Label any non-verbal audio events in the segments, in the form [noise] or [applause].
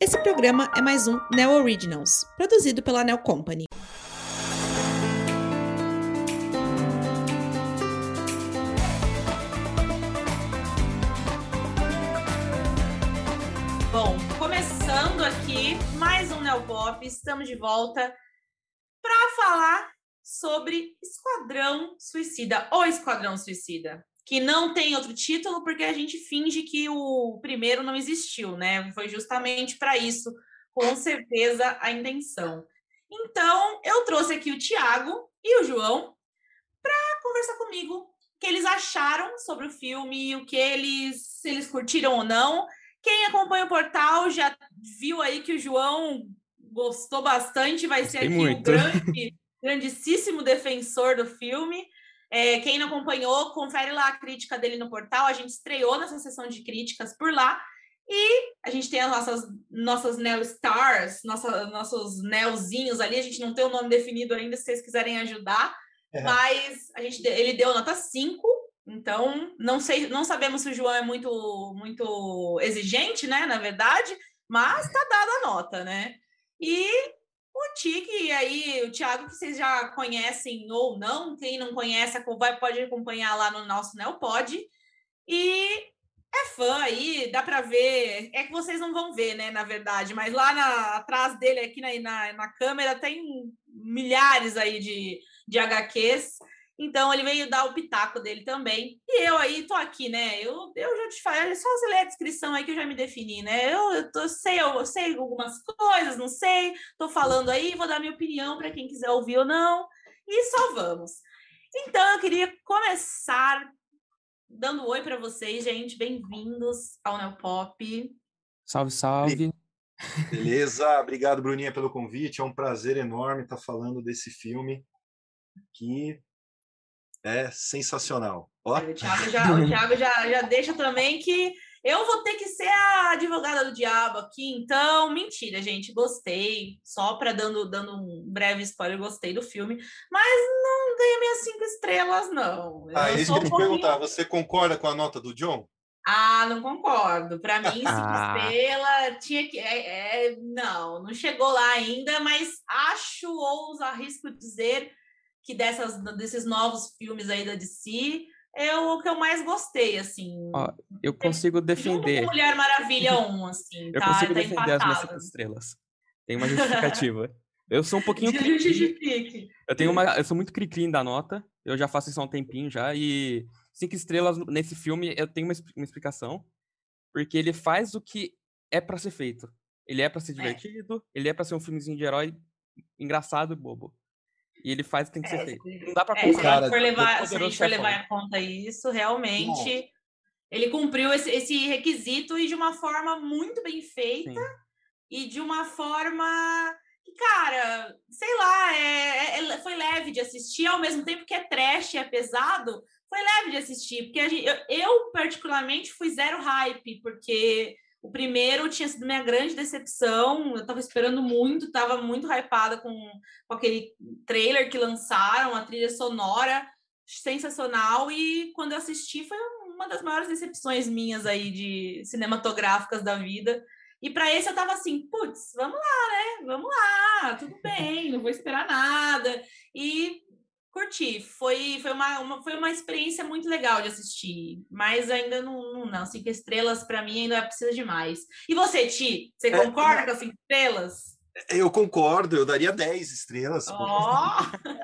Esse programa é mais um Neo Originals, produzido pela Neo Company. Bom, começando aqui mais um Neopop, estamos de volta para falar sobre Esquadrão Suicida ou Esquadrão Suicida, que não tem outro título porque a gente finge que o primeiro não existiu, né? Foi justamente para isso, com certeza, a intenção. Então, eu trouxe aqui o Tiago e o João para conversar comigo o que eles acharam sobre o filme, o que eles, se eles curtiram ou não. Quem acompanha o portal já viu aí que o João gostou bastante, vai ser aqui muito. o grande, grandíssimo defensor do filme. É, quem não acompanhou, confere lá a crítica dele no portal. A gente estreou nessa sessão de críticas por lá. E a gente tem as nossas, nossas Neo Stars, nossa, nossos Neozinhos ali. A gente não tem o nome definido ainda, se vocês quiserem ajudar. É. Mas a gente, ele deu nota 5. Então, não sei, não sabemos se o João é muito, muito exigente, né? Na verdade, mas tá dada a nota, né? E o Tique, aí, o Thiago, que vocês já conhecem ou não, quem não conhece, pode acompanhar lá no nosso Neopod. E é fã aí, dá para ver. É que vocês não vão ver, né, na verdade, mas lá na, atrás dele, aqui na, na, na câmera, tem milhares aí de, de HQs. Então ele veio dar o pitaco dele também. E eu aí tô aqui, né? Eu, eu já te falei, é só você ler a descrição aí que eu já me defini, né? Eu, eu, tô, sei, eu sei algumas coisas, não sei, tô falando aí, vou dar minha opinião para quem quiser ouvir ou não. E só vamos. Então eu queria começar dando um oi para vocês, gente. Bem-vindos ao Neopop. Salve, salve. Beleza, obrigado, Bruninha, pelo convite. É um prazer enorme estar falando desse filme que é sensacional. Ó. O Thiago, já, o Thiago já, já deixa também que eu vou ter que ser a advogada do diabo aqui, então, mentira, gente, gostei. Só para dando, dando um breve spoiler, gostei do filme, mas não ganhei minhas cinco estrelas, não. Ah, eu isso que eu um pouquinho... perguntar, você concorda com a nota do John? Ah, não concordo. Para mim, cinco ah. estrelas tinha que. É, é, não, não chegou lá ainda, mas acho, ouso, arrisco dizer que dessas, desses novos filmes aí da DC é o que eu mais gostei, assim. Ó, eu consigo defender. Mulher Maravilha 1, [laughs] assim. eu tá, consigo tá defender empatado. as minhas cinco estrelas. Tem uma justificativa. eu sou um pouquinho. Justifique. Eu tenho uma. Eu sou muito cri-cri da nota. Eu já faço isso há um tempinho já. E cinco estrelas nesse filme, eu tenho uma, uma explicação. Porque ele faz o que é para ser feito. Ele é para ser é. divertido, é. ele é para ser um filmezinho de herói engraçado e bobo. E ele faz o que tem que ser é, feito. Não dá pra é. Se for levar, se a gente for levar em conta isso, realmente ele cumpriu esse, esse, requisito e de uma forma muito bem feita Sim. e de uma forma que, cara, sei lá, é, é, foi leve de assistir, ao mesmo tempo que é trash, é pesado, foi leve de assistir, porque gente, eu, eu, particularmente fui zero hype, porque o primeiro tinha sido minha grande decepção, eu estava esperando muito, estava muito hypada com, com aquele trailer que lançaram, a trilha sonora sensacional, e quando eu assisti foi uma das maiores decepções minhas aí de cinematográficas da vida. E para esse eu tava assim, putz, vamos lá, né? Vamos lá, tudo bem, não vou esperar nada. E curti. Foi, foi, uma, uma, foi uma experiência muito legal de assistir, mas ainda não, não, não. Cinco estrelas para mim ainda precisa de mais. E você, Ti? Você é, concorda é, com as cinco estrelas? Eu concordo, eu daria 10 estrelas. Oh!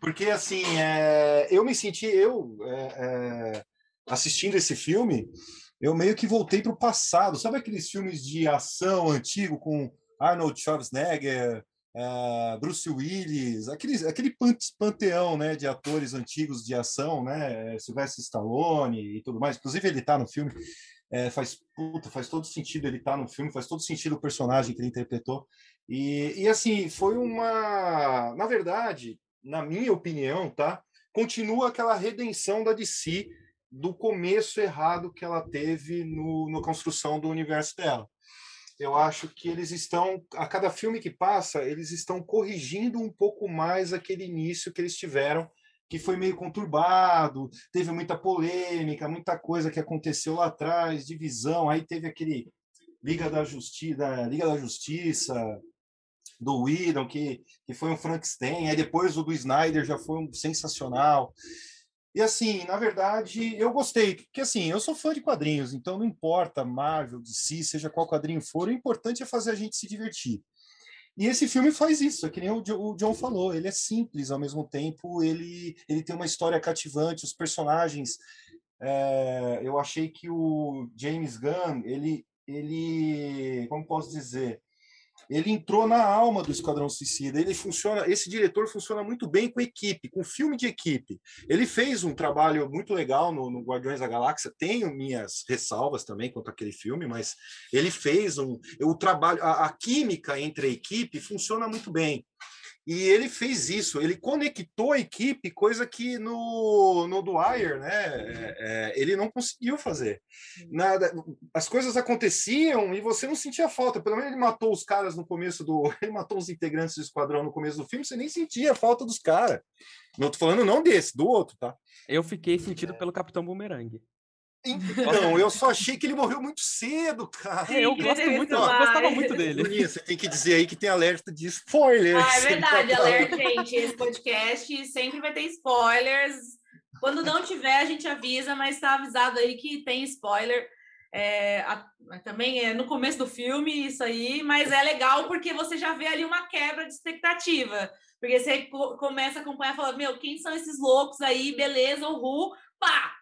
Porque, assim, é, eu me senti, eu é, é, assistindo esse filme, eu meio que voltei para o passado. Sabe aqueles filmes de ação antigo com Arnold Schwarzenegger, uh, Bruce Willis, aquele, aquele panteão né, de atores antigos de ação, né, Sylvester Stallone e tudo mais. Inclusive, ele está no filme. É, faz, puta, faz todo sentido ele estar tá no filme, faz todo sentido o personagem que ele interpretou. E, e assim, foi uma. Na verdade, na minha opinião, tá? Continua aquela redenção da DC do começo errado que ela teve no, na construção do universo dela eu acho que eles estão, a cada filme que passa, eles estão corrigindo um pouco mais aquele início que eles tiveram, que foi meio conturbado, teve muita polêmica, muita coisa que aconteceu lá atrás, divisão, aí teve aquele Liga da Justiça, Liga da Justiça, do Whedon, que, que foi um Frankenstein, aí depois o do Snyder já foi um sensacional. E assim, na verdade, eu gostei, porque assim, eu sou fã de quadrinhos, então não importa Marvel, DC, seja qual quadrinho for, o importante é fazer a gente se divertir. E esse filme faz isso, é que nem o, John falou, ele é simples ao mesmo tempo, ele, ele tem uma história cativante, os personagens. É, eu achei que o James Gunn, ele, ele, como posso dizer, ele entrou na alma do Esquadrão Suicida. Ele funciona, esse diretor funciona muito bem com equipe, com filme de equipe. Ele fez um trabalho muito legal no, no Guardiões da Galáxia. Tenho minhas ressalvas também quanto àquele filme, mas ele fez um, o trabalho, a, a química entre a equipe funciona muito bem. E ele fez isso, ele conectou a equipe, coisa que no, no Dwyer, né, é, é, ele não conseguiu fazer. Nada, as coisas aconteciam e você não sentia falta. Pelo menos ele matou os caras no começo do. [laughs] Ele matou os integrantes do esquadrão no começo do filme, você nem sentia a falta dos caras. Não tô falando não desse, do outro, tá? Eu fiquei sentido é. pelo Capitão Boomerang. Então, eu só achei que ele morreu muito cedo, cara. É, eu gosto muito, eu gostava muito dele. Bruninha, você tem que dizer aí que tem alerta de spoilers. Ah, é verdade, alerta, gente. Esse podcast sempre vai ter spoilers. Quando não tiver, a gente avisa, mas está avisado aí que tem spoiler. É, a, também é no começo do filme, isso aí, mas é legal porque você já vê ali uma quebra de expectativa. Porque você co começa a acompanhar e fala, meu, quem são esses loucos aí? Beleza, o Ru, pá,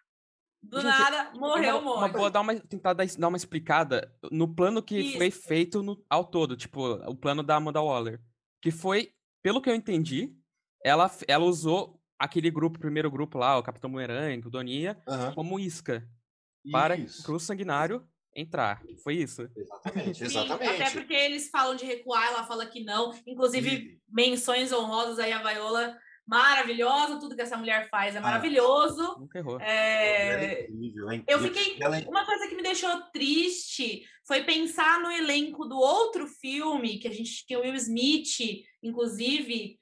do Gente, nada, morreu, uma, morre. Uma dar uma, tentar dar, dar uma explicada no plano que Isso. foi feito no, ao todo, tipo, o plano da Amanda Waller. Que foi, pelo que eu entendi, ela, ela usou aquele grupo, primeiro grupo lá, o Capitão Boomerang, o Doninha, uhum. como isca. Para o sanguinário entrar. Foi isso? Exatamente, exatamente. até porque eles falam de recuar, ela fala que não. Inclusive, menções honrosas aí a Viola maravilhosa, tudo que essa mulher faz é ah, maravilhoso. Ah, nunca errou. É... É incrível, é incrível. Eu fiquei. É uma coisa que me deixou triste foi pensar no elenco do outro filme, que a gente tinha o Will Smith, inclusive.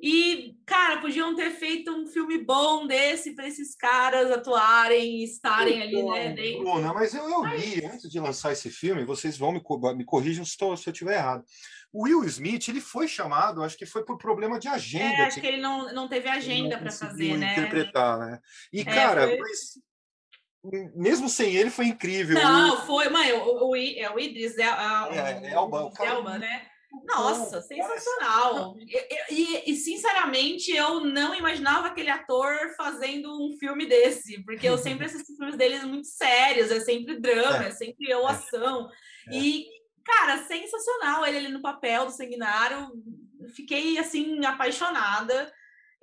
E, cara, podiam ter feito um filme bom desse para esses caras atuarem, estarem ali, né? Bruna, mas eu, eu vi, antes de lançar esse filme, vocês vão me, me corrijam se, se eu estiver errado. O Will Smith, ele foi chamado, acho que foi por problema de agenda. É, acho que, que ele não, não teve agenda para fazer, né? interpretar, né? E, é, cara, foi... mas, mesmo sem ele, foi incrível. Não, foi, mãe, o, o, é o Idris é, é, é, Elba, o cara... Elba, né? Nossa, sensacional! E, e, e, sinceramente, eu não imaginava aquele ator fazendo um filme desse, porque eu sempre assisto filmes deles muito sérios, é sempre drama, [laughs] é, é sempre eu ação. É. E Cara, sensacional ele ali no papel do Sanguinário. Fiquei, assim, apaixonada.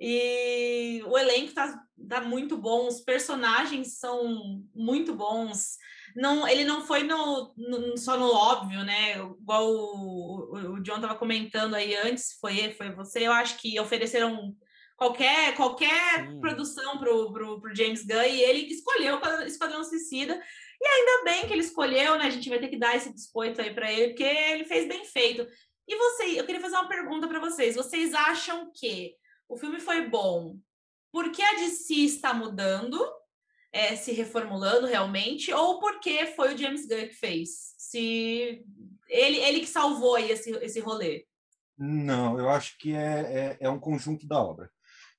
E o elenco tá, tá muito bom, os personagens são muito bons. Não, ele não foi no, no só no óbvio, né? Igual o, o, o John tava comentando aí antes, foi, foi você. Eu acho que ofereceram qualquer, qualquer produção pro, pro, pro James Gunn e ele escolheu o Esquadrão Suicida. E ainda bem que ele escolheu, né? A gente vai ter que dar esse biscoito aí para ele, porque ele fez bem feito. E você, eu queria fazer uma pergunta para vocês. Vocês acham que o filme foi bom porque a DC está mudando, é, se reformulando realmente, ou porque foi o James Gunn que fez? Se ele, ele que salvou aí esse, esse rolê? Não, eu acho que é, é, é um conjunto da obra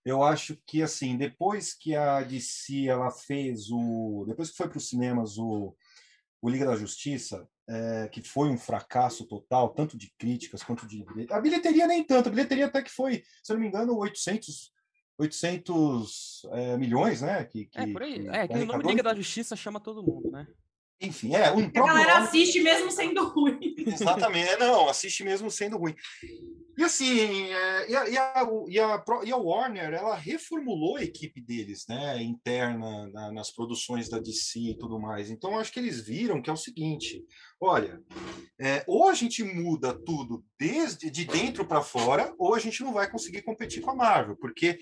eu acho que assim depois que a DC ela fez o depois que foi para os cinemas o, o Liga da Justiça é, que foi um fracasso total tanto de críticas quanto de a bilheteria nem tanto a bilheteria até que foi se eu não me engano 800 800 é, milhões né que, que, é por aí que, é que o nome Liga da Justiça chama todo mundo né enfim, é um. A galera assiste mesmo sendo ruim. Exatamente, não, assiste mesmo sendo ruim. E assim, é, e, a, e, a, e, a, Warner, ela reformulou a equipe deles, né, interna, na, nas produções da DC e tudo mais. Então, acho que eles viram que é o seguinte: olha, é, ou a gente muda tudo desde de dentro para fora, ou a gente não vai conseguir competir com a Marvel, porque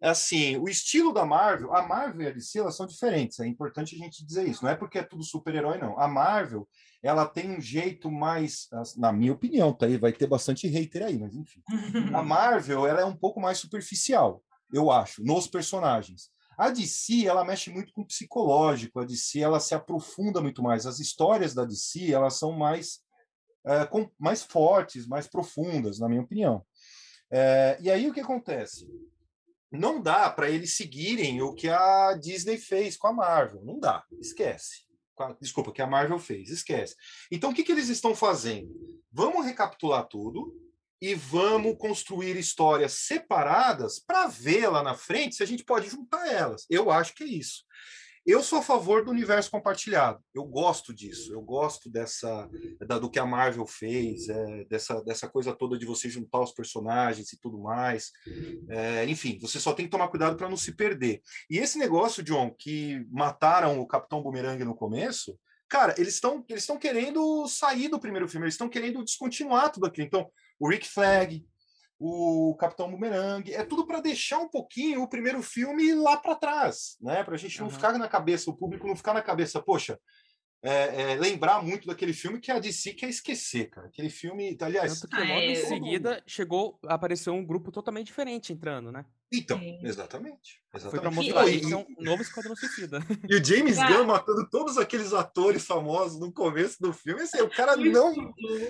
assim, o estilo da Marvel, a Marvel e a DC, elas são diferentes. É importante a gente dizer isso. Não é porque é tudo super-herói, não. A Marvel ela tem um jeito mais, na minha opinião, tá aí, vai ter bastante hater aí, mas enfim. [laughs] A Marvel, ela é um pouco mais superficial, eu acho, nos personagens. A DC, ela mexe muito com o psicológico, a DC, ela se aprofunda muito mais. As histórias da DC, elas são mais, é, com, mais fortes, mais profundas, na minha opinião. É, e aí o que acontece? Não dá para eles seguirem o que a Disney fez com a Marvel. Não dá, esquece. Desculpa, que a Marvel fez, esquece. Então o que, que eles estão fazendo? Vamos recapitular tudo, e vamos construir histórias separadas para ver lá na frente se a gente pode juntar elas. Eu acho que é isso. Eu sou a favor do universo compartilhado. Eu gosto disso. Eu gosto dessa da, do que a Marvel fez, é, dessa, dessa coisa toda de você juntar os personagens e tudo mais. É, enfim, você só tem que tomar cuidado para não se perder. E esse negócio, John, que mataram o Capitão Boomerang no começo, cara, eles estão eles estão querendo sair do primeiro filme. Eles estão querendo descontinuar tudo aquilo. Então o Rick Flag, o Capitão Boomerang, é tudo para deixar um pouquinho o primeiro filme lá para trás, né? Para a gente não uhum. ficar na cabeça, o público não ficar na cabeça, poxa, é, é, lembrar muito daquele filme que a DC quer esquecer, cara. Aquele filme, aliás, Tanto que logo em seguida chegou, apareceu um grupo totalmente diferente entrando, né? Então, exatamente. exatamente. Foi pra mostrar e, é um novo Esquadrão Suicida. [laughs] E o James Gunn matando todos aqueles atores famosos no começo do filme, assim, o cara não.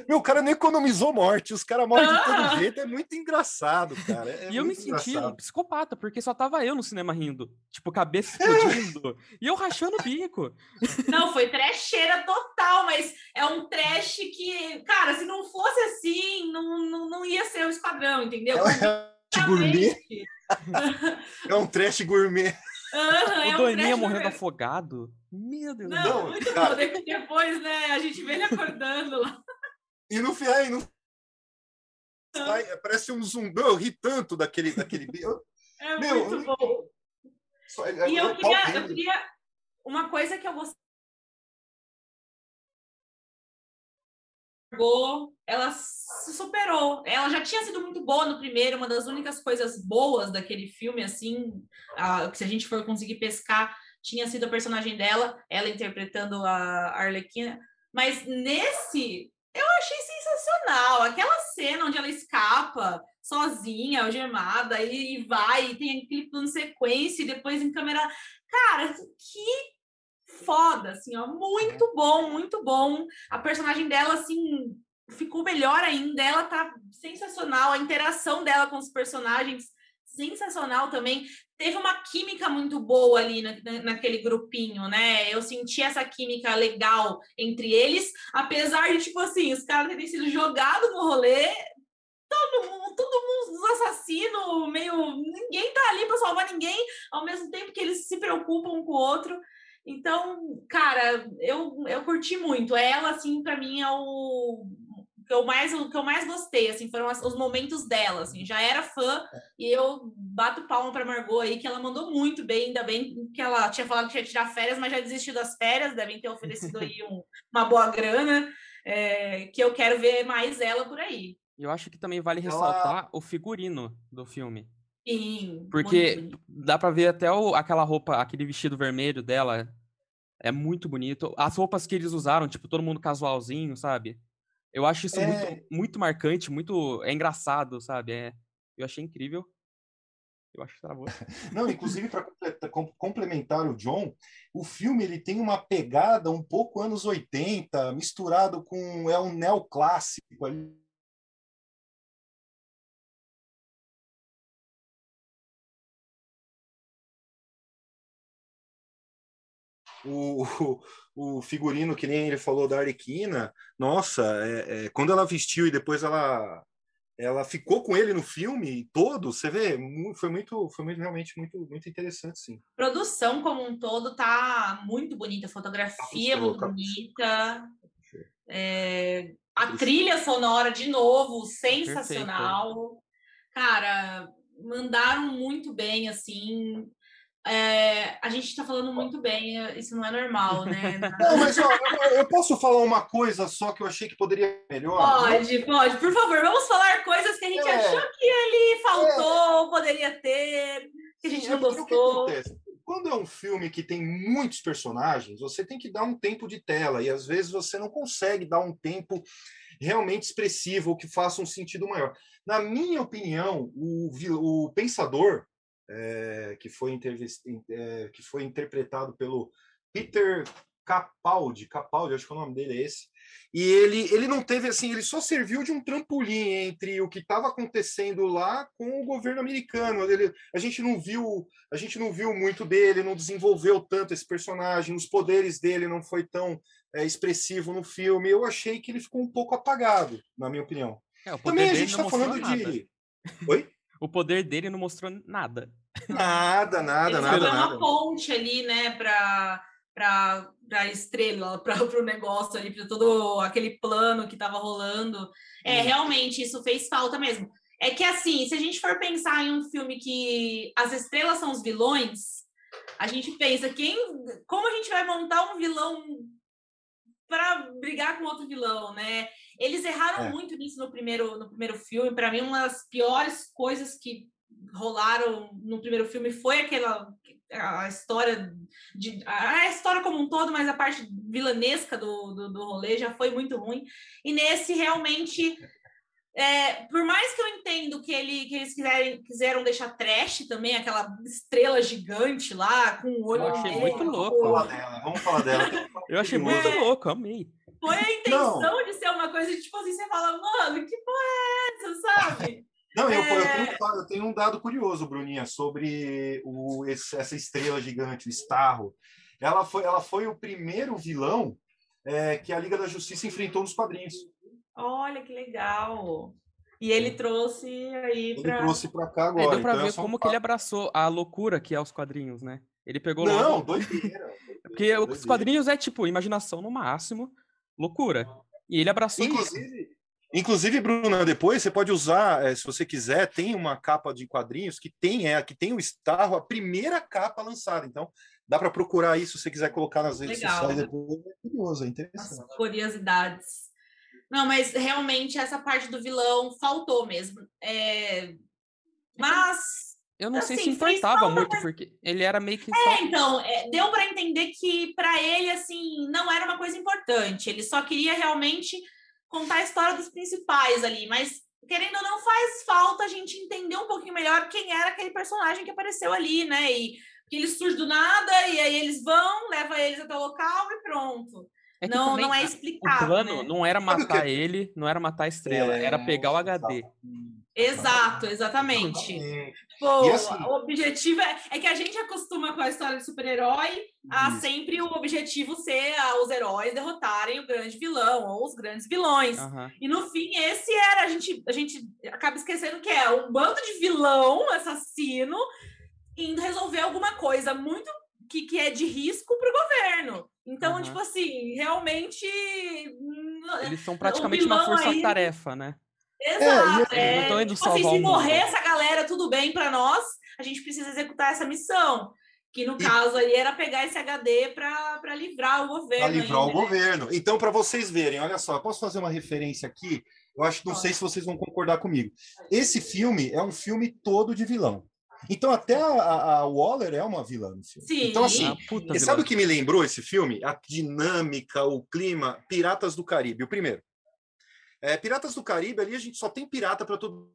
Meu, o cara não economizou morte, os caras morrem de todo ah! jeito, é muito engraçado, cara. É e eu me engraçado. senti um psicopata, porque só tava eu no cinema rindo. Tipo, cabeça [laughs] explodindo. e eu rachando o bico. Não, foi trecheira total, mas é um trash que, cara, se não fosse assim, não, não, não ia ser o esquadrão, entendeu? É gourmet. [laughs] é um trash gourmet. Uhum, o é Doninha um morrendo afogado. Meu Deus. Não, não muito cara. bom. Depois, né, a gente vê ele acordando lá. E no final, e no... Ai, parece um zumbi. Eu ri tanto daquele. daquele... É Meu, muito bom. Só, é, e eu, eu, queria, eu queria. Uma coisa que eu gostei ela se superou. Ela já tinha sido muito boa no primeiro, uma das únicas coisas boas daquele filme, assim, a, se a gente for conseguir pescar, tinha sido a personagem dela, ela interpretando a Arlequina. Mas nesse, eu achei sensacional. Aquela cena onde ela escapa sozinha, algemada, e, e vai, e tem aquele plano sequência, e depois em câmera. Cara, que foda, assim, ó, muito bom, muito bom. A personagem dela, assim, ficou melhor ainda. Ela tá sensacional, a interação dela com os personagens sensacional também. Teve uma química muito boa ali na, naquele grupinho, né? Eu senti essa química legal entre eles, apesar de, tipo assim, os caras terem sido jogados no rolê. Todo mundo, todo mundo assassino, meio. Ninguém tá ali para salvar ninguém, ao mesmo tempo que eles se preocupam um com o outro. Então, cara, eu, eu curti muito. Ela, assim, para mim é o que eu mais o que eu mais gostei, assim, foram as, os momentos dela, assim. Já era fã e eu bato palma para Margot aí que ela mandou muito bem, ainda bem que ela tinha falado que ia tirar férias, mas já desistiu das férias, devem ter oferecido aí um, uma boa grana, é, que eu quero ver mais ela por aí. Eu acho que também vale ressaltar ela... o figurino do filme. Sim. Porque dá pra ver até o, aquela roupa, aquele vestido vermelho dela. É muito bonito. As roupas que eles usaram, tipo, todo mundo casualzinho, sabe? Eu acho isso é... muito, muito marcante, muito. É engraçado, sabe? É, eu achei incrível. Eu acho que travou. [laughs] Não, inclusive, para complementar o John, o filme ele tem uma pegada um pouco anos 80, misturado com. É um neoclássico ali [laughs] o, o, figurino, que nem ele falou da Arlequina, nossa, é, é, quando ela vestiu e depois ela ela ficou com ele no filme todo, você vê, foi muito, foi muito realmente muito, muito interessante, sim. Produção como um todo tá muito bonita, fotografia muito bonita, é, a trilha sonora de novo sensacional, Perfeito. cara, mandaram muito bem assim. É, a gente está falando muito bem, é, isso não é normal, né? [laughs] Não, mas ó, eu, eu, posso falar uma coisa só que eu achei que poderia melhor? Pode, pode, por favor, vamos falar coisas que a gente é, achou que ele faltou, é, poderia ter, que a gente não gostou. Quando é um filme que tem muitos personagens, você tem que dar um tempo de tela, e às vezes você não consegue dar um tempo realmente expressivo ou que faça um sentido maior. Na minha opinião, o, o pensador é, que, foi é, que foi interpretado pelo Peter Capaldi, Capaldi, acho que o nome dele é esse. E ele, ele não teve assim, ele só serviu de um trampolim entre o que estava acontecendo lá com o governo americano. Ele, a gente não viu, a gente não viu muito dele, não desenvolveu tanto esse personagem, os poderes dele não foi tão é, expressivo no filme. Eu achei que ele ficou um pouco apagado, na minha opinião. É, Também a gente está falando nada. de. Oi? O poder dele não mostrou nada. Nada, nada, Ele nada. uma ponte ali, né, para para a estrela, [laughs] para o negócio ali, para todo aquele plano que estava rolando. É, realmente, isso fez falta mesmo. É que, assim, se a gente for pensar em um filme que as estrelas são os vilões, a gente pensa, quem, como a gente vai montar um vilão para brigar com outro vilão, né? Eles erraram é. muito nisso no primeiro, no primeiro filme. Para mim, uma das piores coisas que rolaram no primeiro filme foi aquela a história de a história como um todo, mas a parte vilanesca do, do, do rolê já foi muito ruim. E nesse realmente é, por mais que eu entendo que, ele, que eles quiserem, quiseram deixar trash também, aquela estrela gigante lá, com o olho. Eu achei muito louco. Vamos falar dela, vamos falar dela. [laughs] eu achei muito é, louco, amei. Foi a intenção Não. de ser uma coisa, tipo assim, você fala, mano, que porra é essa, sabe? [laughs] Não, eu, é... eu, tenho, eu, tenho, um dado curioso, Bruninha, sobre o, esse, essa estrela gigante, o Starro. Ela foi, ela foi o primeiro vilão é, que a Liga da Justiça enfrentou nos quadrinhos. Olha que legal! E ele trouxe aí para. Ele trouxe para cá agora. É, deu para então ver é como um que ele abraçou a loucura que é os quadrinhos, né? Ele pegou. Não, logo... doideira. [laughs] Porque doideira. os quadrinhos é tipo imaginação no máximo, loucura. E ele abraçou Inclusive, isso. Inclusive, Bruna, depois você pode usar, é, se você quiser, tem uma capa de quadrinhos que tem é que tem o Starro, a primeira capa lançada. Então, dá para procurar isso se você quiser colocar nas redes Legal. sociais depois. É curioso, é interessante. As curiosidades. Não, mas realmente essa parte do vilão faltou mesmo. É... Mas. Eu não assim, sei se importava muito, porque ele era meio que. É, então, é, deu para entender que para ele, assim, não era uma coisa importante. Ele só queria realmente contar a história dos principais ali, mas querendo ou não faz falta a gente entender um pouquinho melhor quem era aquele personagem que apareceu ali, né? E que ele surge do nada e aí eles vão, leva eles até o local e pronto. É não, não é explicado. O plano né? não era matar ele, não era matar a estrela, é, era pegar o HD. Exato, exatamente. Pô, assim, o objetivo é, é, que a gente acostuma com a história de super-herói a isso. sempre o objetivo ser a, os heróis derrotarem o grande vilão ou os grandes vilões. Uhum. E no fim, esse era, a gente, a gente acaba esquecendo que é um bando de vilão, assassino, indo resolver alguma coisa muito que, que é de risco para o governo. Então, uhum. tipo assim, realmente. Eles são praticamente uma força-tarefa, aí... né? Exato. É, é, então, tipo assim, se morrer essa galera, tudo bem para nós, a gente precisa executar essa missão. Que no e... caso aí era pegar esse HD para livrar o governo. Para livrar aí, o né? governo. Então, para vocês verem, olha só, eu posso fazer uma referência aqui? Eu acho, não sei se vocês vão concordar comigo. Esse filme é um filme todo de vilão. Então, até a, a, Waller é uma vilã no filme. Sim. Então, assim, ah, sabe o que me lembrou esse filme? A dinâmica, o clima, Piratas do Caribe, o primeiro. É, Piratas do Caribe, ali a gente só tem pirata para todo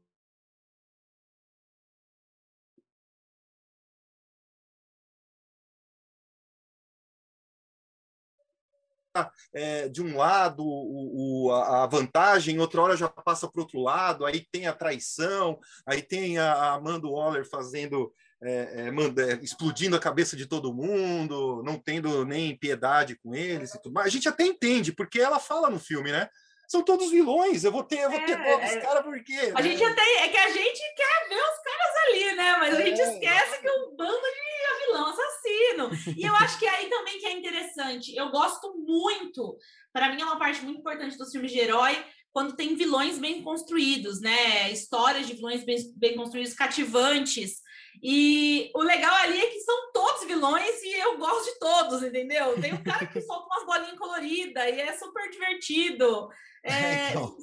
É, de um lado o, o, a vantagem, outra hora já passa para outro lado, aí tem a traição, aí tem a Amanda Waller fazendo, é, é, manda, explodindo a cabeça de todo mundo, não tendo nem piedade com eles e tudo mais. A gente até entende, porque ela fala no filme, né? São todos vilões. Eu vou ter, eu vou ter é, os é. caras por quê? A né? gente até é que a gente quer ver os caras ali, né? Mas a gente é. esquece que é um bando de vilão assassino. E eu acho que aí também que é interessante. Eu gosto muito, para mim é uma parte muito importante dos filmes de herói, quando tem vilões bem construídos, né? Histórias de vilões bem, bem construídos, cativantes. E o legal ali é que são todos vilões e eu gosto de todos, entendeu? Tem um cara que solta umas bolinhas coloridas e é super divertido. É, [laughs] então.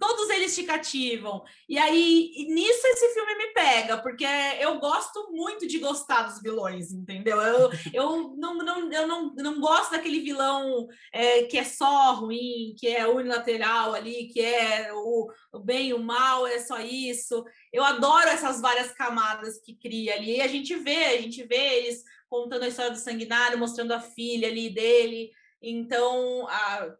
Todos eles te cativam. E aí, e nisso esse filme me pega, porque eu gosto muito de gostar dos vilões, entendeu? Eu, [laughs] eu, não, não, eu não, não gosto daquele vilão é, que é só ruim, que é unilateral ali, que é o, o bem e o mal, é só isso. Eu adoro essas várias camadas que cria ali. E a gente vê, a gente vê eles contando a história do sanguinário, mostrando a filha ali dele. Então, a,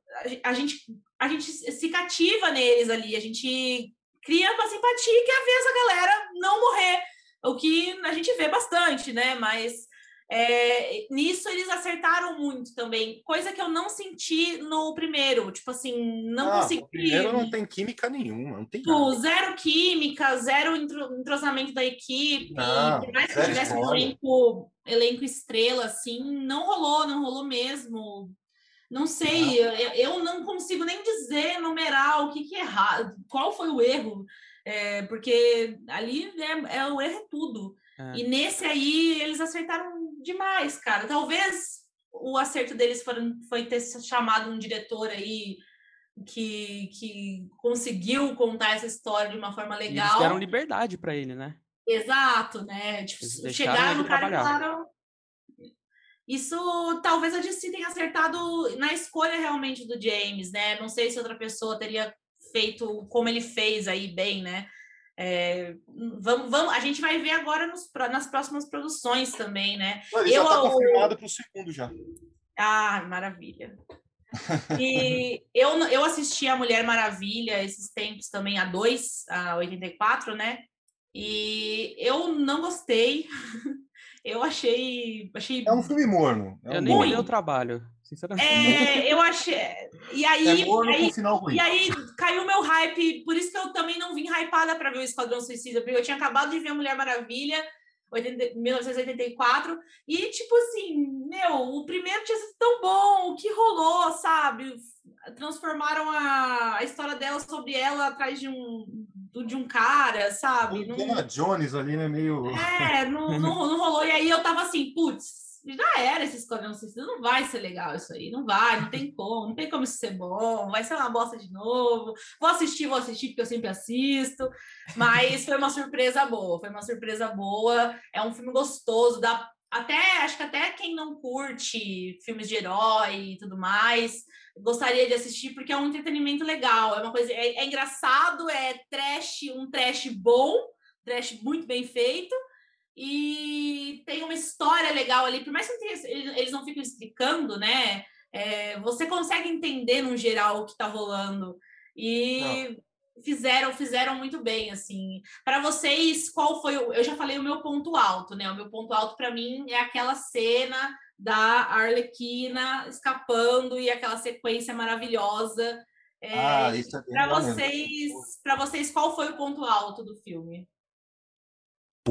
a, gente, a gente se cativa neles ali, a gente cria uma simpatia e quer ver essa galera não morrer, o que a gente vê bastante, né? Mas é, nisso eles acertaram muito também, coisa que eu não senti no primeiro. Tipo assim, não ah, consegui. O primeiro não tem química nenhuma, não tem. Tipo, zero química, zero entrosamento da equipe. Não, por mais que tivesse um elenco, elenco estrela, assim, não rolou, não rolou mesmo. Não sei, eu, eu não consigo nem dizer, numerar o que, que é errado, qual foi o erro, é, porque ali é, é, o erro é tudo. É. E nesse aí eles acertaram demais, cara. Talvez o acerto deles foram, foi ter chamado um diretor aí que, que conseguiu contar essa história de uma forma legal. E eles deram liberdade para ele, né? Exato, né? Tipo, chegaram no cara e falaram. Isso talvez a DC tenha acertado na escolha realmente do James, né? Não sei se outra pessoa teria feito como ele fez aí bem, né? É, vamos, vamos, a gente vai ver agora nos, nas próximas produções também, né? Ele eu, já está confirmado para o segundo já. Ah, maravilha. E [laughs] eu, eu assisti a Mulher Maravilha esses tempos também, a 2, a 84, né? E eu não gostei. [laughs] Eu achei, achei. É um filme morno. É eu nem li o trabalho. Sinceramente. É, eu achei. E aí, é aí, e aí caiu meu hype, por isso que eu também não vim hypada para ver o Esquadrão Suicida, porque eu tinha acabado de ver a Mulher Maravilha, 80, 1984, e tipo assim, meu, o primeiro tinha sido tão bom, o que rolou, sabe? Transformaram a, a história dela sobre ela atrás de um, de um cara, sabe? Não... Jones ali, né? Meio. É, não, [laughs] não, não rolou. E aí eu tava assim, putz, já era esse Esquadrão Suicida, não vai ser legal isso aí, não vai, não tem como, não tem como isso ser bom, vai ser uma bosta de novo. Vou assistir, vou assistir, porque eu sempre assisto, mas foi uma surpresa boa, foi uma surpresa boa, é um filme gostoso, dá até, acho que até quem não curte filmes de herói e tudo mais, gostaria de assistir, porque é um entretenimento legal, é uma coisa, é, é engraçado, é trash, um trash bom, trash muito bem feito, e tem uma história legal ali, por mais que eles não fiquem explicando, né? É, você consegue entender no geral o que está rolando. E não. Fizeram, fizeram muito bem, assim. Para vocês, qual foi o. Eu já falei o meu ponto alto, né? O meu ponto alto para mim é aquela cena da Arlequina escapando e aquela sequência maravilhosa. É, ah, é para vocês, para vocês, qual foi o ponto alto do filme?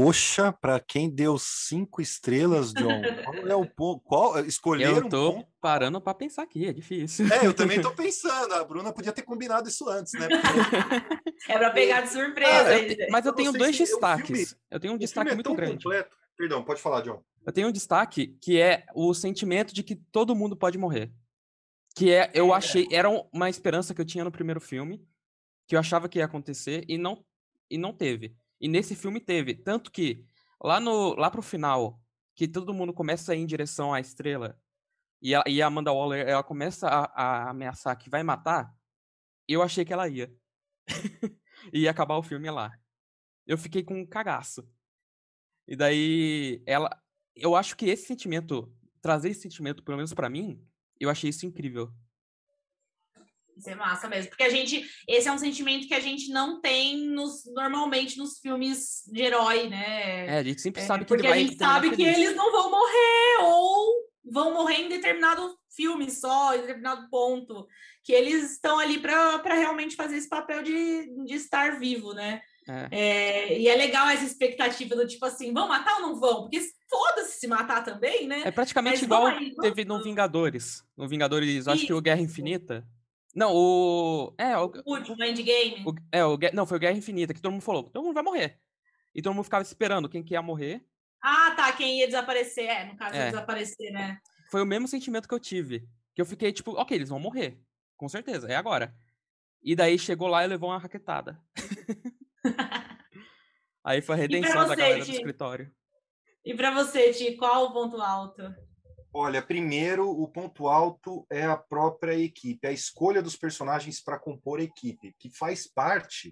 Poxa, para quem deu cinco estrelas, John, qual é o ponto? Qual, escolher eu tô um parando para pensar aqui, é difícil. É, eu também tô [laughs] pensando. A Bruna podia ter combinado isso antes, né? [laughs] é para pegar de surpresa. Ah, eu, mas eu tenho dois destaques. Filme, eu tenho um destaque é muito grande. Completo. Perdão, pode falar, John. Eu tenho um destaque que é o sentimento de que todo mundo pode morrer. Que é, eu é. achei, era uma esperança que eu tinha no primeiro filme, que eu achava que ia acontecer e não e não teve. E nesse filme teve. Tanto que lá, no, lá pro final, que todo mundo começa a ir em direção à estrela, e a, e a Amanda Waller ela começa a, a ameaçar que vai matar, eu achei que ela ia. [laughs] e ia acabar o filme lá. Eu fiquei com um cagaço. E daí, ela. Eu acho que esse sentimento, trazer esse sentimento, pelo menos para mim, eu achei isso incrível. Isso é massa mesmo. Porque a gente. Esse é um sentimento que a gente não tem nos, normalmente nos filmes de herói, né? É, a gente sempre é, sabe que Porque a gente sabe que eles não vão morrer, ou vão morrer em determinado filme só, em determinado ponto. Que eles estão ali para realmente fazer esse papel de, de estar vivo, né? É. É, e é legal essa expectativa do tipo assim, vão matar ou não vão? Porque foda-se se matar também, né? É praticamente Mas igual aí, teve no Vingadores. No Vingadores, acho que o Guerra Infinita. Não, o. É, o. O último Endgame. O, é, o, não, foi o Guerra Infinita, que todo mundo falou. Todo mundo vai morrer. E todo mundo ficava esperando quem que ia morrer. Ah, tá. Quem ia desaparecer. É, no caso, é. ia desaparecer, né? Foi o mesmo sentimento que eu tive. Que eu fiquei tipo, ok, eles vão morrer. Com certeza, é agora. E daí chegou lá e levou uma raquetada. [laughs] Aí foi a redenção da galera do escritório. E para você, Ti, qual o ponto alto? Olha, primeiro, o ponto alto é a própria equipe, a escolha dos personagens para compor a equipe, que faz parte,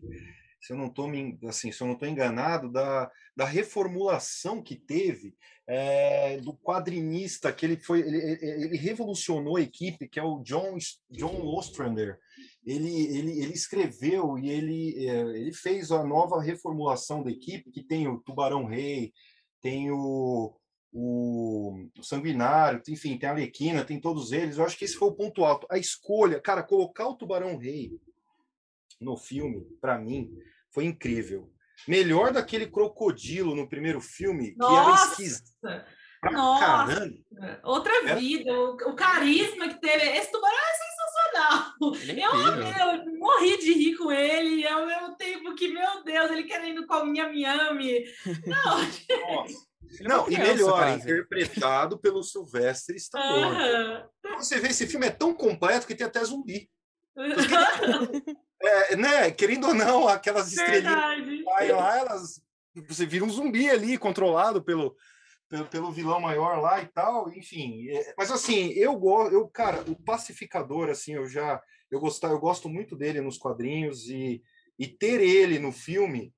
se eu não estou assim, se eu não enganado, da, da reformulação que teve é, do quadrinista que ele foi, ele, ele, revolucionou a equipe, que é o John John Ostrander. Ele, ele, ele escreveu e ele, é, ele fez a nova reformulação da equipe, que tem o Tubarão Rei, tem o, o, o Sanguinário, enfim, tem a Alequina, tem todos eles. Eu acho que esse foi o ponto alto. A escolha, cara, colocar o Tubarão Rei no filme, para mim, foi incrível. Melhor daquele crocodilo no primeiro filme, Nossa! que era esquisito. Nossa! Caramba. Outra é. vida, o, o, carisma que teve. Esse tubarão é sensacional. É eu, eu, morri de rir com ele, ao mesmo tempo que, meu Deus, ele querendo com a minha miami. [laughs] Não, [laughs] Nossa. É Não, e melhor, interpretado pelo Sylvester Stallone. Uhum. Você vê, esse filme é tão completo que tem até zumbi. [laughs] é, né, querendo ou não, aquelas estrelinhas lá, elas, você vira um zumbi ali, controlado pelo, pelo, pelo vilão maior lá e tal, enfim. É, mas assim, eu gosto, eu, cara, o pacificador, assim, eu já, eu gostar, eu gosto muito dele nos quadrinhos e, e ter ele no filme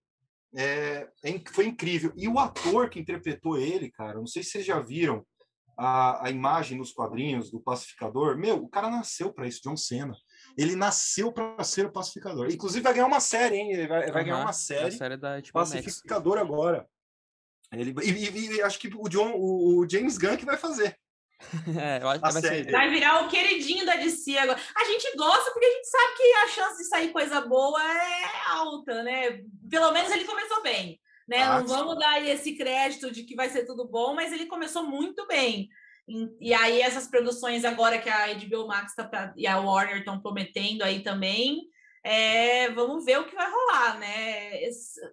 é, é, foi incrível. E o ator que interpretou ele, cara, não sei se vocês já viram a, a imagem nos quadrinhos do pacificador. Meu, o cara nasceu para isso, John Cena. Ele nasceu para ser o pacificador. Inclusive vai ganhar uma série, hein? Ele vai, vai ganhar uma série. série da pacificador Max. agora. Ele, e, e, e, acho que o, John, o, o James Gunn que vai fazer. [laughs] É, vai, ser... vai, virar o queridinho da DC agora. A gente gosta porque a gente sabe que a chance de sair coisa boa é alta, né? Pelo menos ele começou bem. Né? Ah, Não vamos dar esse crédito de que vai ser tudo bom, mas ele começou muito bem. E, e aí, essas produções agora que a HBO Max tá pra, e a Warner estão prometendo aí também, é, vamos ver o que vai rolar, né?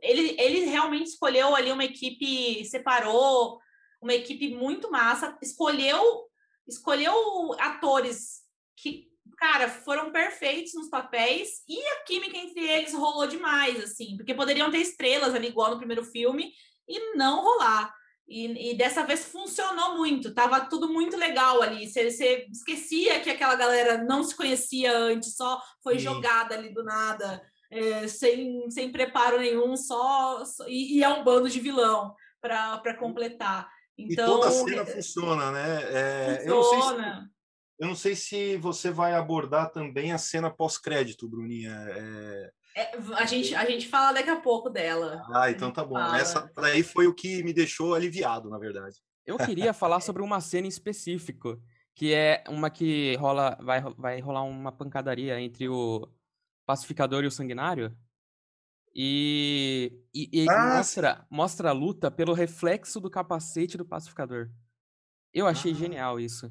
Ele, ele realmente escolheu ali uma equipe, separou uma equipe muito massa, escolheu escolheu atores que, cara, foram perfeitos nos papéis e a química entre eles rolou demais, assim, porque poderiam ter estrelas ali igual no primeiro filme e não rolar. E, e dessa vez funcionou muito, tava tudo muito legal ali. Você, você esquecia que aquela galera não se conhecia antes, só foi jogada ali do nada, é, sem, sem preparo nenhum, só, só e, e é um bando de vilão para completar. Então, e toda a cena é... funciona, né? É, funciona. Eu, não sei se, eu não sei se você vai abordar também a cena pós-crédito, Bruninha. É... É, a, gente, a gente fala daqui a pouco dela. Ah, então tá bom. Fala. Essa daí foi o que me deixou aliviado, na verdade. Eu queria falar sobre uma cena em específico, que é uma que rola, vai, vai rolar uma pancadaria entre o pacificador e o sanguinário. E, e, e ah, mostra, mostra a luta pelo reflexo do capacete do pacificador. Eu achei ah. genial isso.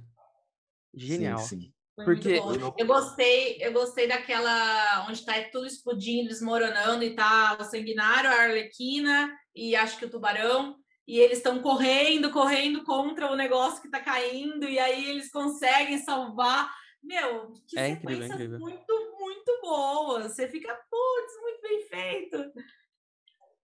Genial. Sim, sim. Porque eu gostei, eu gostei daquela onde está tudo explodindo, desmoronando e tá o sanguinário, a arlequina e acho que o tubarão e eles estão correndo, correndo contra o negócio que está caindo e aí eles conseguem salvar. Meu, que é incrível, é incrível. muito boa. Você fica, putz, muito bem feito.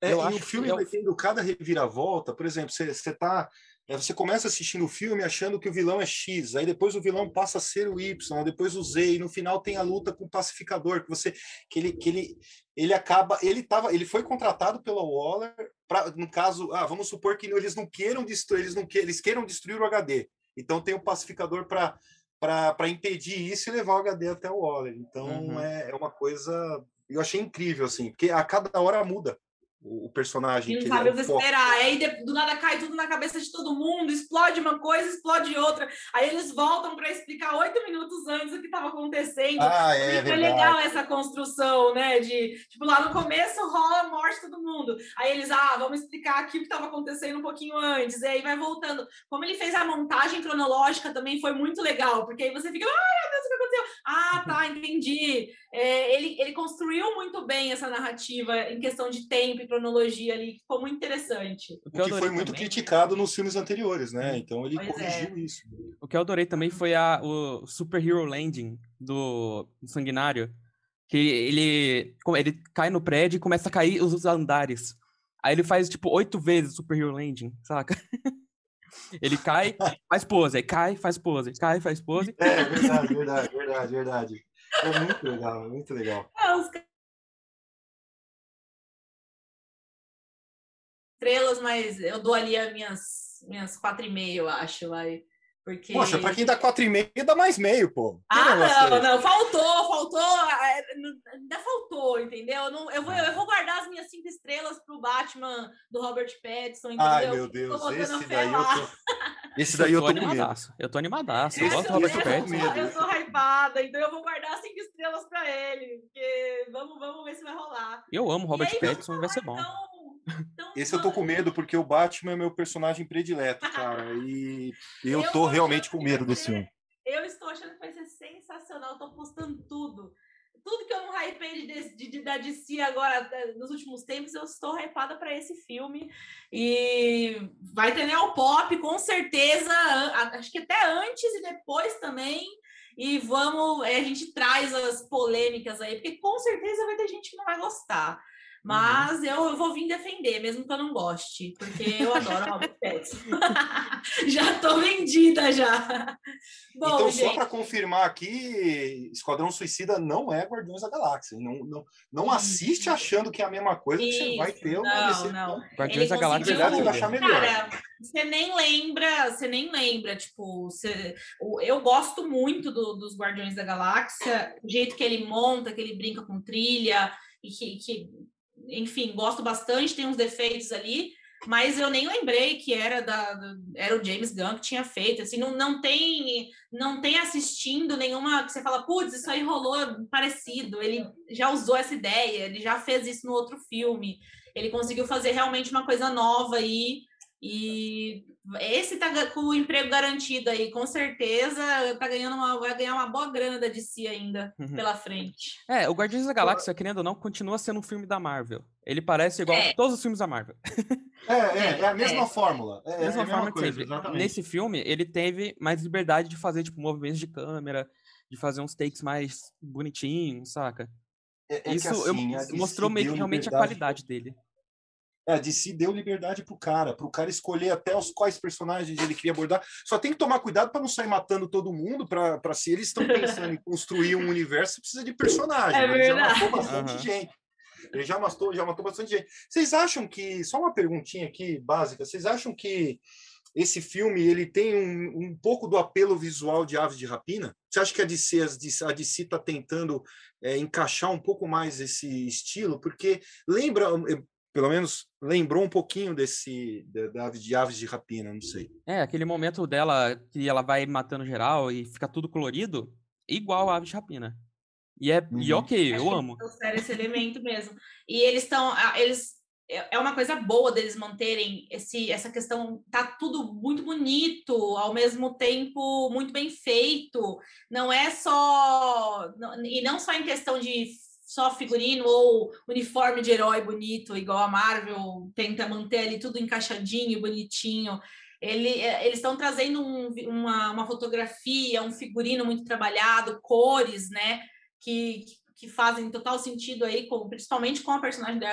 É, eu e o filme eu... vai tendo cada reviravolta. Por exemplo, você, você tá. É, você começa assistindo o filme achando que o vilão é X, aí depois o vilão passa a ser o Y, depois o Z, e no final tem a luta com o pacificador, que você que ele, que ele, ele acaba, ele tava, ele foi contratado pela Waller para no caso, ah, vamos supor que eles não queiram destruir, eles não que, eles queiram destruir o HD. Então tem o pacificador para para impedir isso e levar o HD até o Waller. Então uhum. é, é uma coisa. Eu achei incrível, assim, porque a cada hora muda o, personagem. não sabe o que esperar. Aí do nada cai tudo na cabeça de todo mundo, explode uma coisa, explode outra. Aí eles voltam para explicar oito minutos antes o que estava acontecendo. Ah, é, é legal essa construção, né? De tipo, lá no começo rola a morte de todo mundo. Aí eles, ah, vamos explicar aqui o que estava acontecendo um pouquinho antes. E aí vai voltando. Como ele fez a montagem cronológica também foi muito legal, porque aí você fica, ah, meu Deus, o que aconteceu? Ah, tá, entendi. É, ele, ele construiu muito bem essa narrativa em questão de tempo cronologia ali, que ficou muito interessante. O que, o que foi muito também. criticado nos filmes anteriores, né? Então ele pois corrigiu é. isso. O que eu adorei também foi a, o Super Hero Landing do, do Sanguinário, Que ele, ele cai no prédio e começa a cair os andares. Aí ele faz, tipo, oito vezes Super Hero Landing, saca? [laughs] Ele cai, faz pose, aí cai, faz pose, cai, faz pose. É, verdade, verdade, verdade, verdade. É muito legal, muito legal. É, os estrelas, mas eu dou ali as minhas, minhas quatro e meio, eu acho, vai. Porque... Poxa, pra quem dá 4,5, dá mais meio, pô. ah, não, não, faltou, faltou, é, ainda faltou, entendeu? Eu, não, eu, vou, eu vou guardar as minhas cinco estrelas pro Batman do Robert Pattinson, entendeu? Ai, meu Deus, esse daí, eu tô, esse daí eu tô, eu tô animadaço. Eu tô animadaço, eu gosto do Robert Pattinson. Eu tô hypada, então eu vou guardar cinco estrelas pra ele, porque vamos, vamos ver se vai rolar. Eu amo Robert Pattinson, vai ser bom. Então, então, Esse eu tô com medo porque o Batman é meu personagem predileto, cara. E eu, eu tô realmente com medo desse filme. Eu estou achando que vai ser sensacional. Tô postando tudo. Tudo que eu não hypei de, de, de, da DC agora, nos últimos tempos, eu estou hypada para esse filme. E vai ter Neo Pop, com certeza. Acho que até antes e depois também. E vamos, eh, a gente traz as polêmicas aí, porque com certeza vai ter gente que não vai gostar. Uhum. Mas uhum. eu, eu, vou vir defender, mesmo que eu não goste, porque eu adoro Robert Pattinson. [laughs] já tô vendida já. Bom, então, gente... só para confirmar aqui, Esquadrão Suicida não é Guardiões da Galáxia. Não, não, não assiste achando que é a mesma coisa, Isso. que você vai ter uma não, não. Guardiões da Galáxia verdade, você vai achar melhor. Cara, você nem lembra, você nem lembra, tipo, você, eu gosto muito do, dos Guardiões da Galáxia, o jeito que ele monta, que ele brinca com trilha, e que, que enfim, gosto bastante, tem uns defeitos ali, mas eu nem lembrei que era da, era o James Gunn que tinha feito, assim, não, não tem não tem assistindo nenhuma que você fala, putz, isso aí rolou parecido, ele já usou essa ideia, ele já fez isso no outro filme, ele conseguiu fazer realmente uma coisa nova aí, e esse tá com o emprego garantido aí, com certeza tá ganhando uma, vai ganhar uma boa grana da DC ainda uhum. pela frente. É, o Guardiões da Galáxia, querendo ou não, continua sendo um filme da Marvel. Ele parece igual é. a todos os filmes da Marvel. É, é, é a mesma é. fórmula. É, a mesma, é forma coisa, sempre. Exatamente. Nesse filme, ele teve mais liberdade de fazer, tipo, movimentos de câmera, de fazer uns takes mais bonitinhos, saca? É, Isso assim, eu, mostrou meio que realmente a qualidade dele. É, a DC deu liberdade pro cara, pro cara escolher até os quais personagens ele queria abordar. Só tem que tomar cuidado para não sair matando todo mundo, para se eles estão pensando em construir um universo, precisa de personagem. É ele já matou bastante uhum. gente. Ele já matou, já matou bastante gente. Vocês acham que, só uma perguntinha aqui básica, vocês acham que esse filme ele tem um, um pouco do apelo visual de Aves de Rapina? Você acha que a DC a DC está tentando é, encaixar um pouco mais esse estilo? Porque lembra, pelo menos lembrou um pouquinho desse da, de aves de rapina, não sei. É, aquele momento dela que ela vai matando geral e fica tudo colorido, igual a aves de rapina. E é uhum. e ok, eu amo. esse elemento mesmo. E eles estão eles é, é uma coisa boa deles manterem esse, essa questão, tá tudo muito bonito, ao mesmo tempo muito bem feito. Não é só. E não só em questão de só figurino ou uniforme de herói bonito, igual a Marvel tenta manter ali tudo encaixadinho, bonitinho. Ele, é, eles estão trazendo um, uma, uma fotografia, um figurino muito trabalhado, cores, né? Que, que fazem total sentido aí, com, principalmente com a personagem da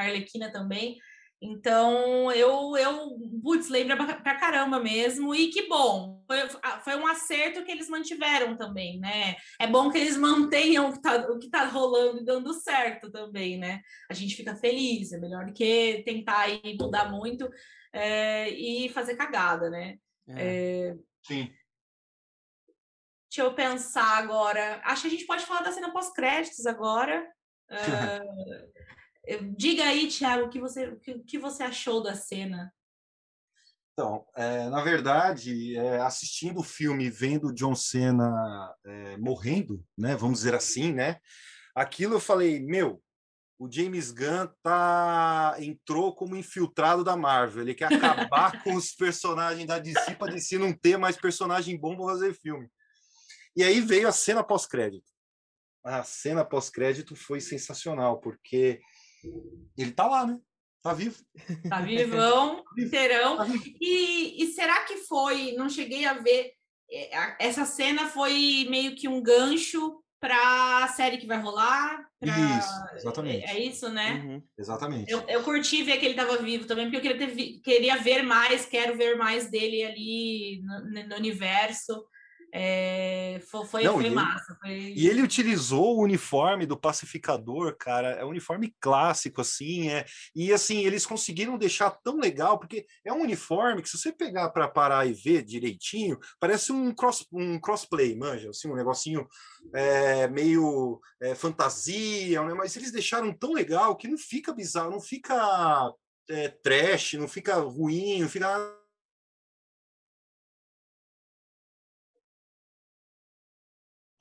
Arlequina também. Então, eu, eu putz, lembra pra caramba mesmo, e que bom, foi, foi um acerto que eles mantiveram também, né? É bom que eles mantenham o que tá, o que tá rolando e dando certo também, né? A gente fica feliz, é melhor do que tentar aí mudar muito é, e fazer cagada, né? É. É... Sim. Deixa eu pensar agora. Acho que a gente pode falar da cena pós-créditos agora. Uh, [laughs] Diga aí, Thiago, o que você, o que você achou da cena? Então, é, na verdade, é, assistindo o filme, vendo John Cena é, morrendo, né, vamos dizer assim, né, aquilo eu falei, meu, o James Gunn tá entrou como infiltrado da Marvel, ele quer acabar [laughs] com os personagens da DC para DC não ter mais personagem bom para fazer filme. E aí veio a cena pós-crédito. A cena pós-crédito foi sensacional, porque ele tá lá, né? Tá vivo. Tá [laughs] vivão, inteirão. Tá e, e será que foi? Não cheguei a ver. É, essa cena foi meio que um gancho para a série que vai rolar. Pra... Isso, exatamente. É, é isso, né? Uhum. Exatamente. Eu, eu curti ver que ele estava vivo também, porque eu queria, ter, queria ver mais, quero ver mais dele ali no, no universo. É, foi, foi, Não, foi massa. Foi... E ele utilizou o uniforme do pacificador, cara. É um uniforme clássico, assim. É, e assim, eles conseguiram deixar tão legal, porque é um uniforme que, se você pegar para parar e ver direitinho, parece um, cross, um crossplay, manja, assim, um negocinho é, meio é, fantasia, né? mas eles deixaram tão legal que não fica bizarro, não fica é, trash, não fica ruim, não fica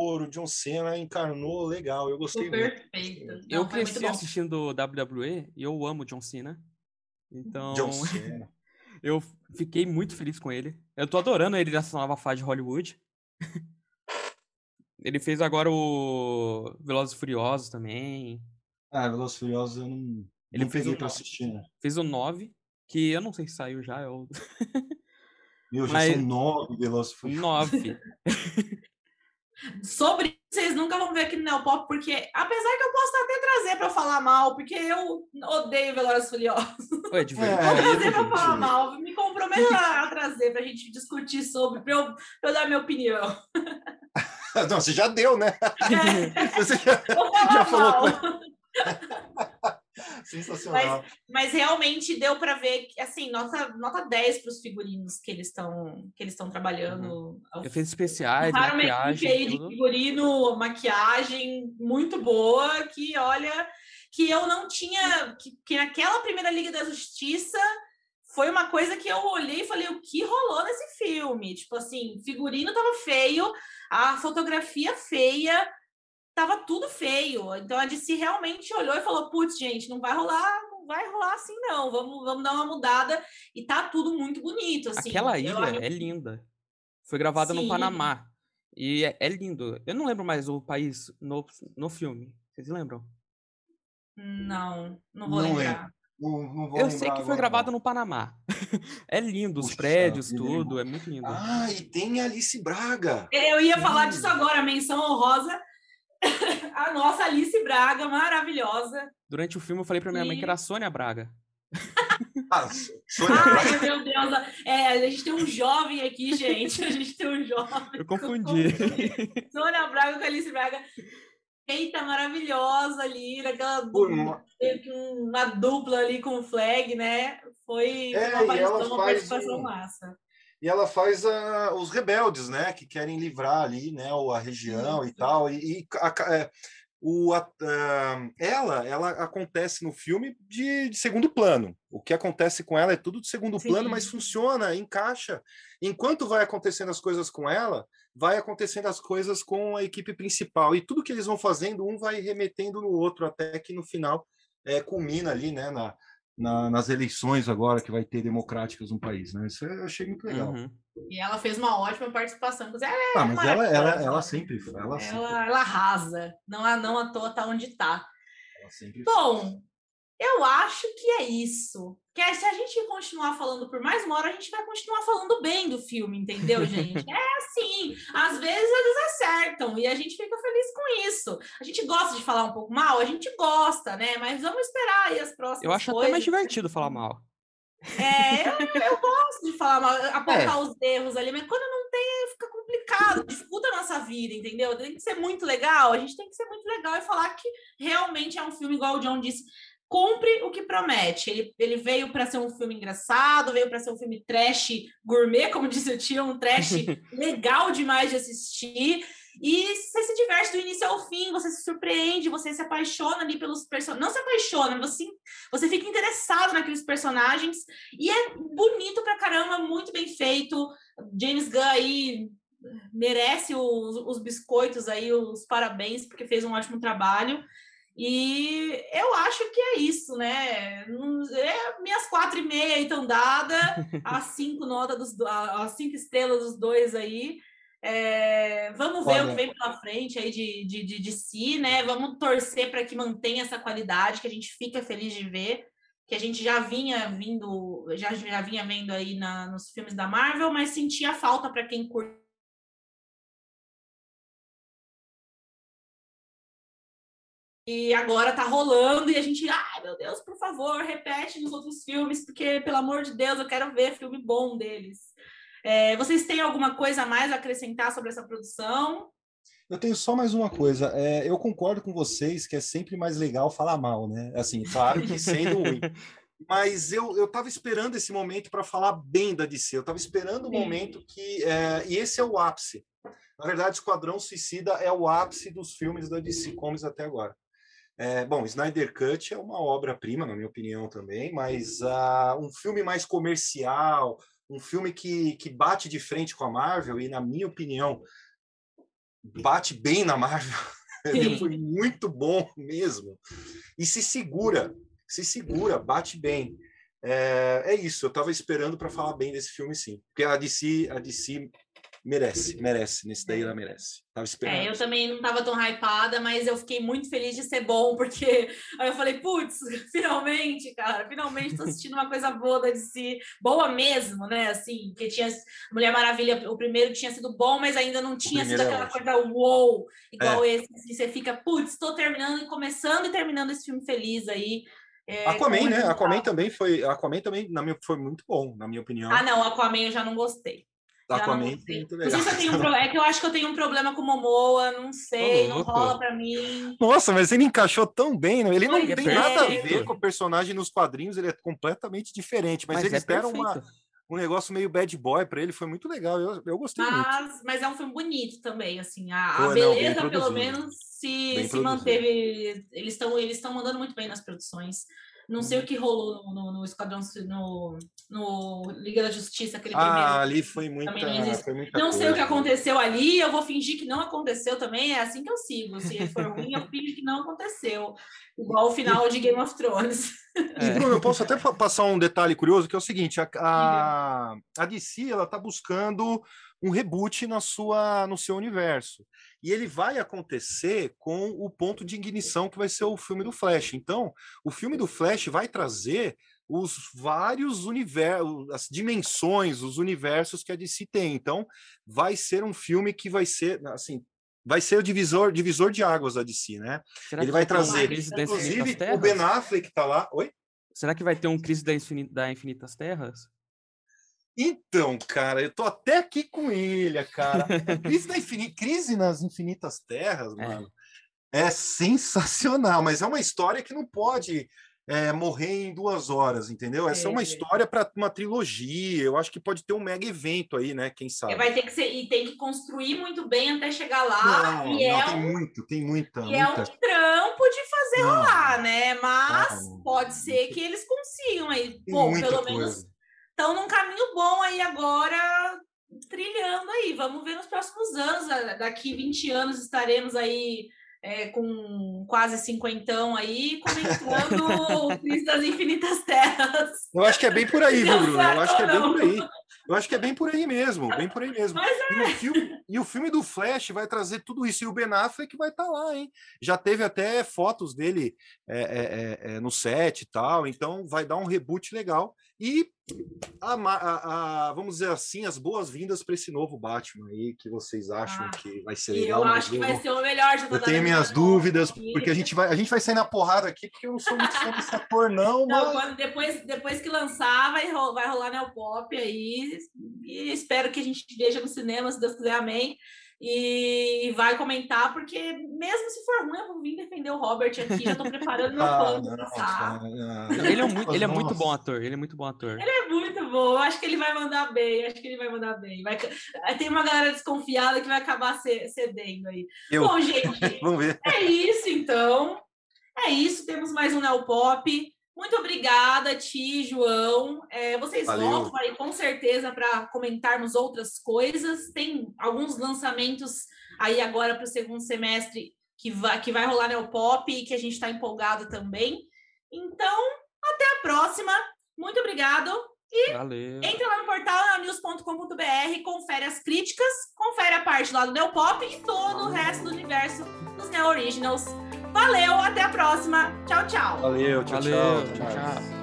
o John Cena encarnou legal, eu gostei Perfeito. muito. eu cresci assistindo WWE e eu amo John Cena. Então, John [laughs] Cena. eu fiquei muito feliz com ele. Eu tô adorando ele nessa nova fase de Hollywood. [laughs] ele fez agora o Velozes e Furiosos também. Ah, Velozes e Furiosos eu não, ele não fez o, pra assistir, né? Fez o 9, que eu não sei se saiu já. Eu... Meu, já Mas... são 9 Velozes e Furiosos. 9. [laughs] Sobre vocês nunca vão ver aqui no Neopop, porque apesar que eu posso até trazer para falar mal, porque eu odeio Velozes Furiosos. Verdade. Vou trazer para falar mal, me comprometo a trazer para a gente discutir sobre, para eu, eu, dar minha opinião. [laughs] Não, você já deu, né? É. Você já, já falou. [laughs] [laughs] Sensacional. Mas, mas, realmente deu para ver que, assim, nota, nota 10 para os figurinos que eles estão que eles estão trabalhando. Uhum. Efeitos especiais, maquiagem. de figurino, maquiagem muito boa, que olha, que eu não tinha, que, que naquela primeira Liga da Justiça foi uma coisa que eu olhei e falei, o que rolou nesse filme? Tipo assim, figurino tava feio, a fotografia feia, tava tudo feio. Então a DC realmente olhou e falou: putz, gente, não vai rolar, não vai rolar assim, não. Vamos, vamos dar uma mudada. E tá tudo muito bonito. Assim. Aquela ilha é linda. Foi gravada Sim. no Panamá. E é, é, lindo. Eu não lembro mais o país no, no filme. Vocês lembram? Não, não vou não lembrar. Não, não eu sei que foi gravado no Panamá. [laughs] é lindo, os Puxa, prédios, tudo, é muito lindo. Ah, e tem Alice Braga. Eu ia falar disso agora, menção honrosa a nossa Alice Braga, maravilhosa. Durante o filme eu falei pra minha e... mãe que era a Sônia Braga. ah, Sônia Ai, meu Deus. É, a gente tem um jovem aqui, gente. A gente tem um jovem. Eu confundi. Sônia Braga com Alice Braga. Eita, maravilhosa ali, naquela uma... uma dupla ali com o flag, né? Foi é, uma, uma participação um... massa e ela faz a, os rebeldes, né, que querem livrar ali, né, a região e tal, e, e a, é, o, a, ela, ela acontece no filme de, de, segundo plano. O que acontece com ela é tudo de segundo Sim. plano, mas funciona, encaixa. Enquanto vai acontecendo as coisas com ela, vai acontecendo as coisas com a equipe principal. E tudo que eles vão fazendo, um vai remetendo no outro, até que no final é, culmina ali, né, na, na, nas eleições agora que vai ter democráticas no país, né? Isso eu achei muito legal. Uhum. E ela fez uma ótima participação. Ela é ah, mas ela, ela, ela sempre ela, ela, sempre. ela arrasa. Não, não à toa tá onde tá. Bom, eu acho que é isso. Que se a gente continuar falando por mais uma hora, a gente vai continuar falando bem do filme, entendeu, gente? [laughs] é assim. Às vezes eles acertam e a gente fica feliz com isso. A gente gosta de falar um pouco mal, a gente gosta, né? Mas vamos esperar aí as próximas. Eu acho coisas. até mais divertido falar mal. É, eu, eu gosto de falar mal, apontar é. os erros ali, mas quando não tem, fica complicado, disputa a nossa vida, entendeu? Tem que ser muito legal, a gente tem que ser muito legal e falar que realmente é um filme, igual o John disse, cumpre o que promete. Ele, ele veio para ser um filme engraçado, veio para ser um filme trash gourmet, como [laughs] disse o tio, um trash [laughs] legal demais de assistir. E você se diverte do início ao fim, você se surpreende, você se apaixona ali pelos personagens. Não se apaixona, você, você fica interessado naqueles personagens. E é bonito pra caramba, muito bem feito. James Gunn aí merece os, os biscoitos aí, os parabéns, porque fez um ótimo trabalho. E eu acho que é isso, né? É, minhas quatro e meia estão dadas, [laughs] as cinco notas dos as cinco estrelas dos dois aí. É, vamos ver Olha. o que vem pela frente aí de, de, de, de si, né? Vamos torcer para que mantenha essa qualidade, que a gente fica feliz de ver, que a gente já vinha vindo, já, já vinha vendo aí na, nos filmes da Marvel, mas sentia falta para quem curte E agora tá rolando e a gente, ai meu Deus, por favor, repete nos outros filmes, porque pelo amor de Deus, eu quero ver filme bom deles. É, vocês têm alguma coisa a mais a acrescentar sobre essa produção? Eu tenho só mais uma coisa. É, eu concordo com vocês que é sempre mais legal falar mal, né? Assim, claro que sendo ruim. [laughs] Mas eu, eu tava esperando esse momento para falar bem da DC. Eu tava esperando o um momento que. É, e esse é o ápice. Na verdade, Esquadrão Suicida é o ápice dos filmes da DC Comics até agora. É, bom, Snyder Cut é uma obra-prima, na minha opinião também, mas uh, um filme mais comercial, um filme que, que bate de frente com a Marvel, e na minha opinião, bate bem na Marvel. [laughs] Ele foi muito bom mesmo. E se segura, se segura, bate bem. É, é isso, eu estava esperando para falar bem desse filme, sim. Porque a DC, a DC merece, merece. Nesse daí ela merece. Tava esperando. É, eu também não tava tão hypada, mas eu fiquei muito feliz de ser bom, porque [laughs] aí eu falei, putz, [laughs] finalmente, cara, finalmente tô assistindo uma coisa boa da DC, boa mesmo, né? Assim, que tinha Mulher Maravilha, o primeiro tinha sido bom, mas ainda não tinha sido é aquela é coisa wow, igual é. esse. Assim, você fica, putz, tô terminando, começando e terminando esse filme feliz aí. É, Aquaman, né? Aquaman também foi. Aquaman também, na minha, foi muito bom, na minha opinião. Ah, não, Aquaman eu já não gostei. Aquaman é muito legal. Não sei se eu tenho um é que eu acho que eu tenho um problema com Momoa, não sei, não rola pra mim. Nossa, mas ele encaixou tão bem, né? Ele não tem é. nada a ver com o personagem nos quadrinhos, ele é completamente diferente, mas, mas eles é deram uma, um negócio meio bad boy para ele, foi muito legal, eu, eu gostei mas, muito. Mas é um filme bonito também, assim, a, Pô, a beleza, não, pelo menos, se, se manteve, eles estão eles mandando muito bem nas produções. Não sei o que rolou no, no, no Esquadrão, no, no Liga da Justiça, aquele ah, primeiro. Ah, ali foi muita, não, foi muita não sei o que aconteceu ali, eu vou fingir que não aconteceu também, é assim que eu sigo. Se for ruim, eu fingo que não aconteceu. Igual o final de Game of Thrones. É. E, Bruno, eu posso até passar um detalhe curioso, que é o seguinte, a, a, a DC, ela tá buscando um reboot na sua, no seu universo. E ele vai acontecer com o ponto de ignição que vai ser o filme do Flash. Então, o filme do Flash vai trazer os vários universos, as dimensões, os universos que a DC tem. Então, vai ser um filme que vai ser, assim, vai ser o divisor, divisor de águas da DC, né? Será ele vai trazer, inclusive, o Ben Affleck está lá. Oi? Será que vai ter um Crise da, Infinita, da Infinitas Terras? Então, cara, eu tô até aqui com ele, cara. Crise, da Infin... Crise nas Infinitas Terras, é. mano, é. é sensacional, mas é uma história que não pode é, morrer em duas horas, entendeu? Essa é, é uma história para uma trilogia. Eu acho que pode ter um mega evento aí, né? Quem sabe? Vai ter que ser e tem que construir muito bem até chegar lá. Não, e não, é tem um, muito, tem muita. E muita... é um trampo de fazer não, rolar, né? Mas pode ser que eles consigam aí, pô, pelo coisa. menos estão num caminho bom aí agora, trilhando aí. Vamos ver nos próximos anos. Daqui 20 anos estaremos aí é, com quase cinquentão aí, comentando [laughs] o Cris das Infinitas Terras. Eu acho que é bem por aí, [laughs] viu, Bruno? Eu acho que é bem por aí. Eu acho que é bem por aí mesmo, bem por aí mesmo. É. E, o filme, e, o filme, do Flash vai trazer tudo isso. E o Ben Affleck vai estar tá lá, hein? Já teve até fotos dele é, é, é, é, no set e tal. Então vai dar um reboot legal. E a, a, a, vamos dizer assim, as boas-vindas para esse novo Batman aí, que vocês acham ah, que vai ser legal. Eu acho que vai ser o melhor de Eu tenho minhas dúvidas, porque a gente, vai, a gente vai sair na porrada aqui, porque eu não sou muito fã desse ator, não. não mas... depois, depois que lançar, vai, vai rolar Neopop aí. E espero que a gente veja no cinema, se Deus quiser, amém e vai comentar, porque mesmo se for ruim, eu vou vir defender o Robert aqui, já tô preparando [laughs] meu ah, plano ah, Ele é, muito, ele é muito bom ator, ele é muito bom ator. Ele é muito bom, acho que ele vai mandar bem, acho que ele vai mandar bem. Vai... Tem uma galera desconfiada que vai acabar cedendo aí. Eu. Bom, gente, [laughs] Vamos ver. é isso então. É isso, temos mais um Neopop. Muito obrigada, Ti, João. É, vocês Valeu. voltam aí com certeza para comentarmos outras coisas. Tem alguns lançamentos aí agora para o segundo semestre que vai, que vai rolar no Pop e que a gente está empolgado também. Então, até a próxima. Muito obrigado. E Valeu. entra lá no portal news.com.br, confere as críticas, confere a parte lá do Neopop e todo o resto do universo dos Neo Originals. Valeu, até a próxima. Tchau, tchau. Valeu, tchau, Valeu, tchau. tchau. tchau.